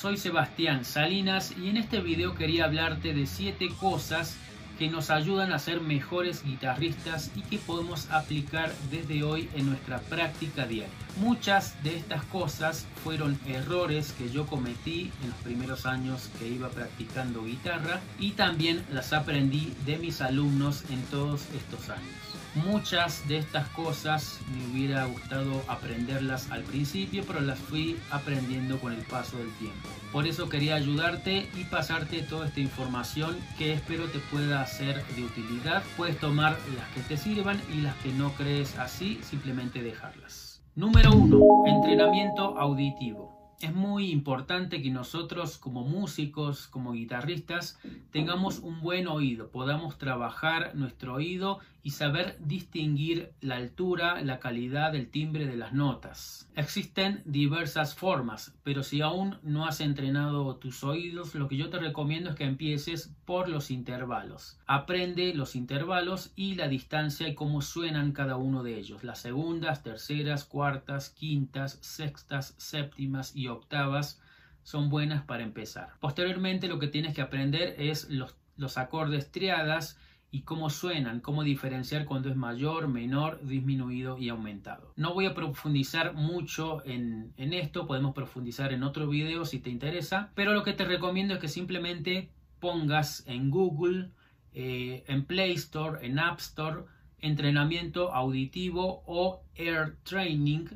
Soy Sebastián Salinas y en este video quería hablarte de 7 cosas que nos ayudan a ser mejores guitarristas y que podemos aplicar desde hoy en nuestra práctica diaria. Muchas de estas cosas fueron errores que yo cometí en los primeros años que iba practicando guitarra y también las aprendí de mis alumnos en todos estos años. Muchas de estas cosas me hubiera gustado aprenderlas al principio, pero las fui aprendiendo con el paso del tiempo. Por eso quería ayudarte y pasarte toda esta información que espero te pueda ser de utilidad. Puedes tomar las que te sirvan y las que no crees así, simplemente dejarlas. Número 1. Entrenamiento auditivo es muy importante que nosotros como músicos, como guitarristas, tengamos un buen oído, podamos trabajar nuestro oído y saber distinguir la altura, la calidad del timbre de las notas. Existen diversas formas, pero si aún no has entrenado tus oídos, lo que yo te recomiendo es que empieces por los intervalos. Aprende los intervalos y la distancia y cómo suenan cada uno de ellos. Las segundas, terceras, cuartas, quintas, sextas, séptimas y octavas son buenas para empezar. Posteriormente lo que tienes que aprender es los, acordes triadas y cómo suenan, cómo diferenciar cuando es mayor, menor, disminuido y aumentado. No voy a profundizar mucho en, esto, podemos profundizar en otro video si te interesa, pero lo que te recomiendo es que simplemente pongas en Google, eh, en Play Store, en App Store, entrenamiento auditivo o Air Training.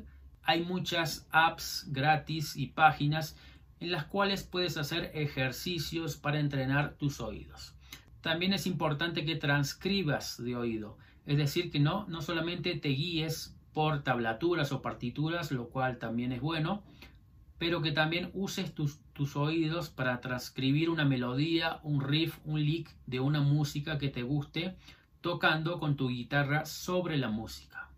Hay muchas apps gratis y páginas en las cuales puedes hacer ejercicios para entrenar tus oídos. También es importante que transcribas de oído, es decir, que no, no solamente te guíes por tablaturas o partituras, lo cual también es bueno, pero que también uses tus, tus oídos para transcribir una melodía, un riff, un lick de una música que te guste, tocando con tu guitarra sobre la música.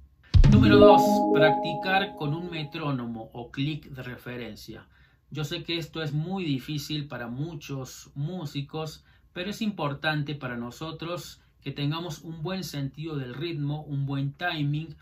Número 2. Practicar con un metrónomo o clic de referencia. Yo sé que esto es muy difícil para muchos músicos, pero es importante para nosotros que tengamos un buen sentido del ritmo, un buen timing,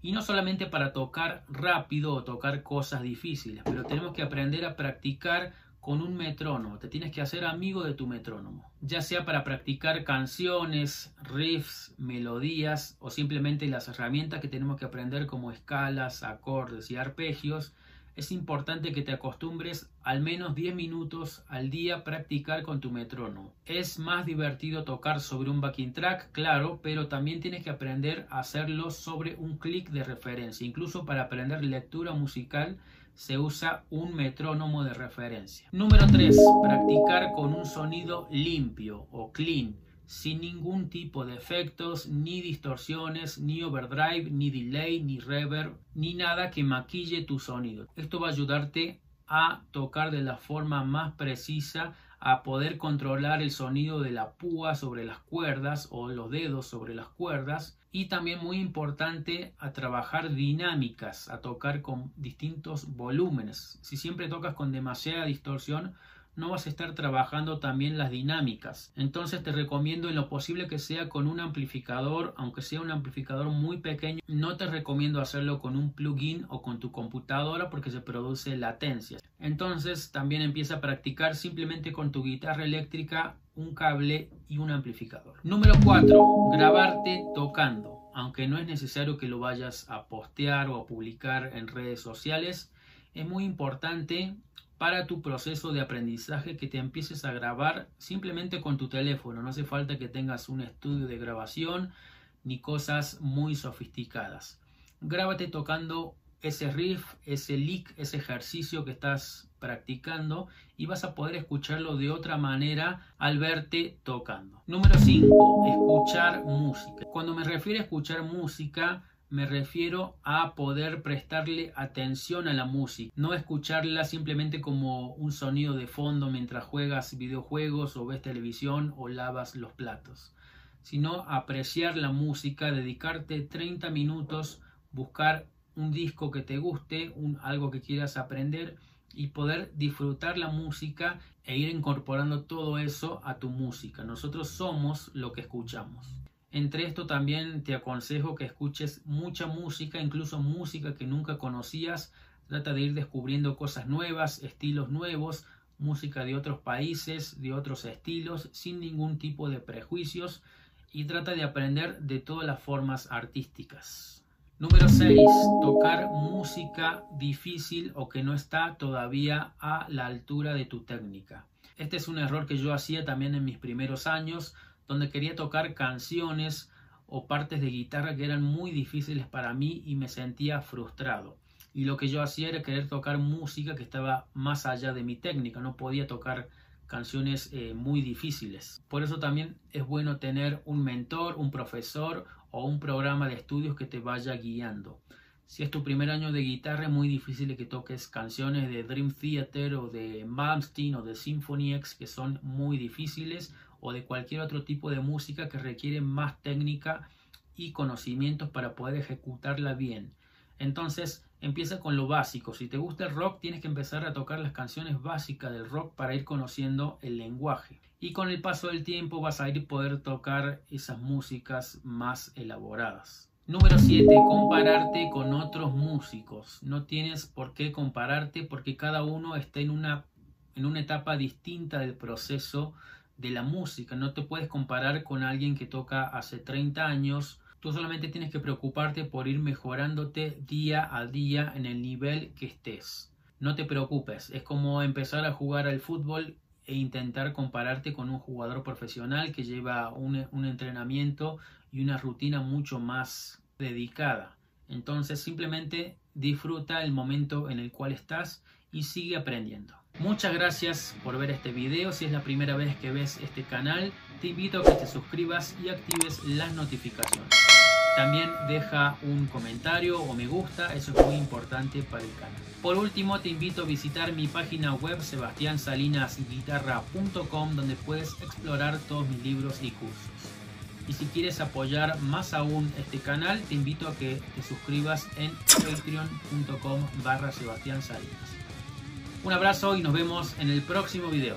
y no solamente para tocar rápido o tocar cosas difíciles, pero tenemos que aprender a practicar con un metrónomo, te tienes que hacer amigo de tu metrónomo, ya sea para practicar canciones, riffs, melodías o simplemente las herramientas que tenemos que aprender como escalas, acordes y arpegios, es importante que te acostumbres al menos 10 minutos al día practicar con tu metrónomo. Es más divertido tocar sobre un backing track, claro, pero también tienes que aprender a hacerlo sobre un clic de referencia. Incluso para aprender lectura musical se usa un metrónomo de referencia. Número 3. Practicar con un sonido limpio o clean sin ningún tipo de efectos, ni distorsiones, ni overdrive, ni delay, ni reverb, ni nada que maquille tu sonido. Esto va a ayudarte a tocar de la forma más precisa, a poder controlar el sonido de la púa sobre las cuerdas o los dedos sobre las cuerdas y también muy importante a trabajar dinámicas, a tocar con distintos volúmenes. Si siempre tocas con demasiada distorsión, no vas a estar trabajando también las dinámicas. Entonces te recomiendo en lo posible que sea con un amplificador, aunque sea un amplificador muy pequeño. No te recomiendo hacerlo con un plugin o con tu computadora porque se produce latencia. Entonces también empieza a practicar simplemente con tu guitarra eléctrica, un cable y un amplificador. Número 4. Grabarte tocando. Aunque no es necesario que lo vayas a postear o a publicar en redes sociales, es muy importante para tu proceso de aprendizaje que te empieces a grabar simplemente con tu teléfono. No hace falta que tengas un estudio de grabación ni cosas muy sofisticadas. Grábate tocando ese riff, ese lick, ese ejercicio que estás practicando y vas a poder escucharlo de otra manera al verte tocando. Número 5. Escuchar música. Cuando me refiero a escuchar música, Me refiero a poder prestarle atención a la música, no escucharla simplemente como un sonido de fondo mientras juegas videojuegos o ves televisión o lavas los platos, sino apreciar la música, dedicarte 30 minutos, buscar un disco que te guste, algo que quieras aprender y poder disfrutar la música e ir incorporando todo eso a tu música. Nosotros somos lo que escuchamos. Entre esto también te aconsejo que escuches mucha música, incluso música que nunca conocías. Trata de ir descubriendo cosas nuevas, estilos nuevos, música de otros países, de otros estilos, sin ningún tipo de prejuicios y trata de aprender de todas las formas artísticas. Número 6. Tocar música difícil o que no está todavía a la altura de tu técnica. Este es un error que yo hacía también en mis primeros años donde quería tocar canciones o partes de guitarra que eran muy difíciles para mí y me sentía frustrado. Y lo que yo hacía era querer tocar música que estaba más allá de mi técnica, no podía tocar canciones eh, muy difíciles. Por eso también es bueno tener un mentor, un profesor o un programa de estudios que te vaya guiando. Si es tu primer año de guitarra, es muy difícil que toques canciones de Dream Theater o de Malmsteen o de Symphony X que son muy difíciles o de cualquier otro tipo de música que requiere más técnica y conocimientos para poder ejecutarla bien. Entonces empieza con lo básico. Si te gusta el rock, tienes que empezar a tocar las canciones básicas del rock para ir conociendo el lenguaje. Y con el paso del tiempo vas a ir poder tocar esas músicas más elaboradas. Número 7. Compararte con otros músicos. No tienes por qué compararte porque cada uno está en una, en una etapa distinta del proceso de la música. No te puedes comparar con alguien que toca hace 30 años. Tú solamente tienes que preocuparte por ir mejorándote día a día en el nivel que estés. No te preocupes, es como empezar a jugar al fútbol e intentar compararte con un jugador profesional que lleva un, un entrenamiento y una rutina mucho más dedicada. Entonces simplemente disfruta el momento en el cual estás y sigue aprendiendo. Muchas gracias por ver este video. Si es la primera vez que ves este canal, te invito a que te suscribas y actives las notificaciones. También deja un comentario o me gusta, eso es muy importante para el canal. Por último, te invito a visitar mi página web sebastiansalinasguitarra.com donde puedes explorar todos mis libros y cursos. Y si quieres apoyar más aún este canal, te invito a que te suscribas en patreon.com barra Sebastián Salinas. Un abrazo y nos vemos en el próximo video.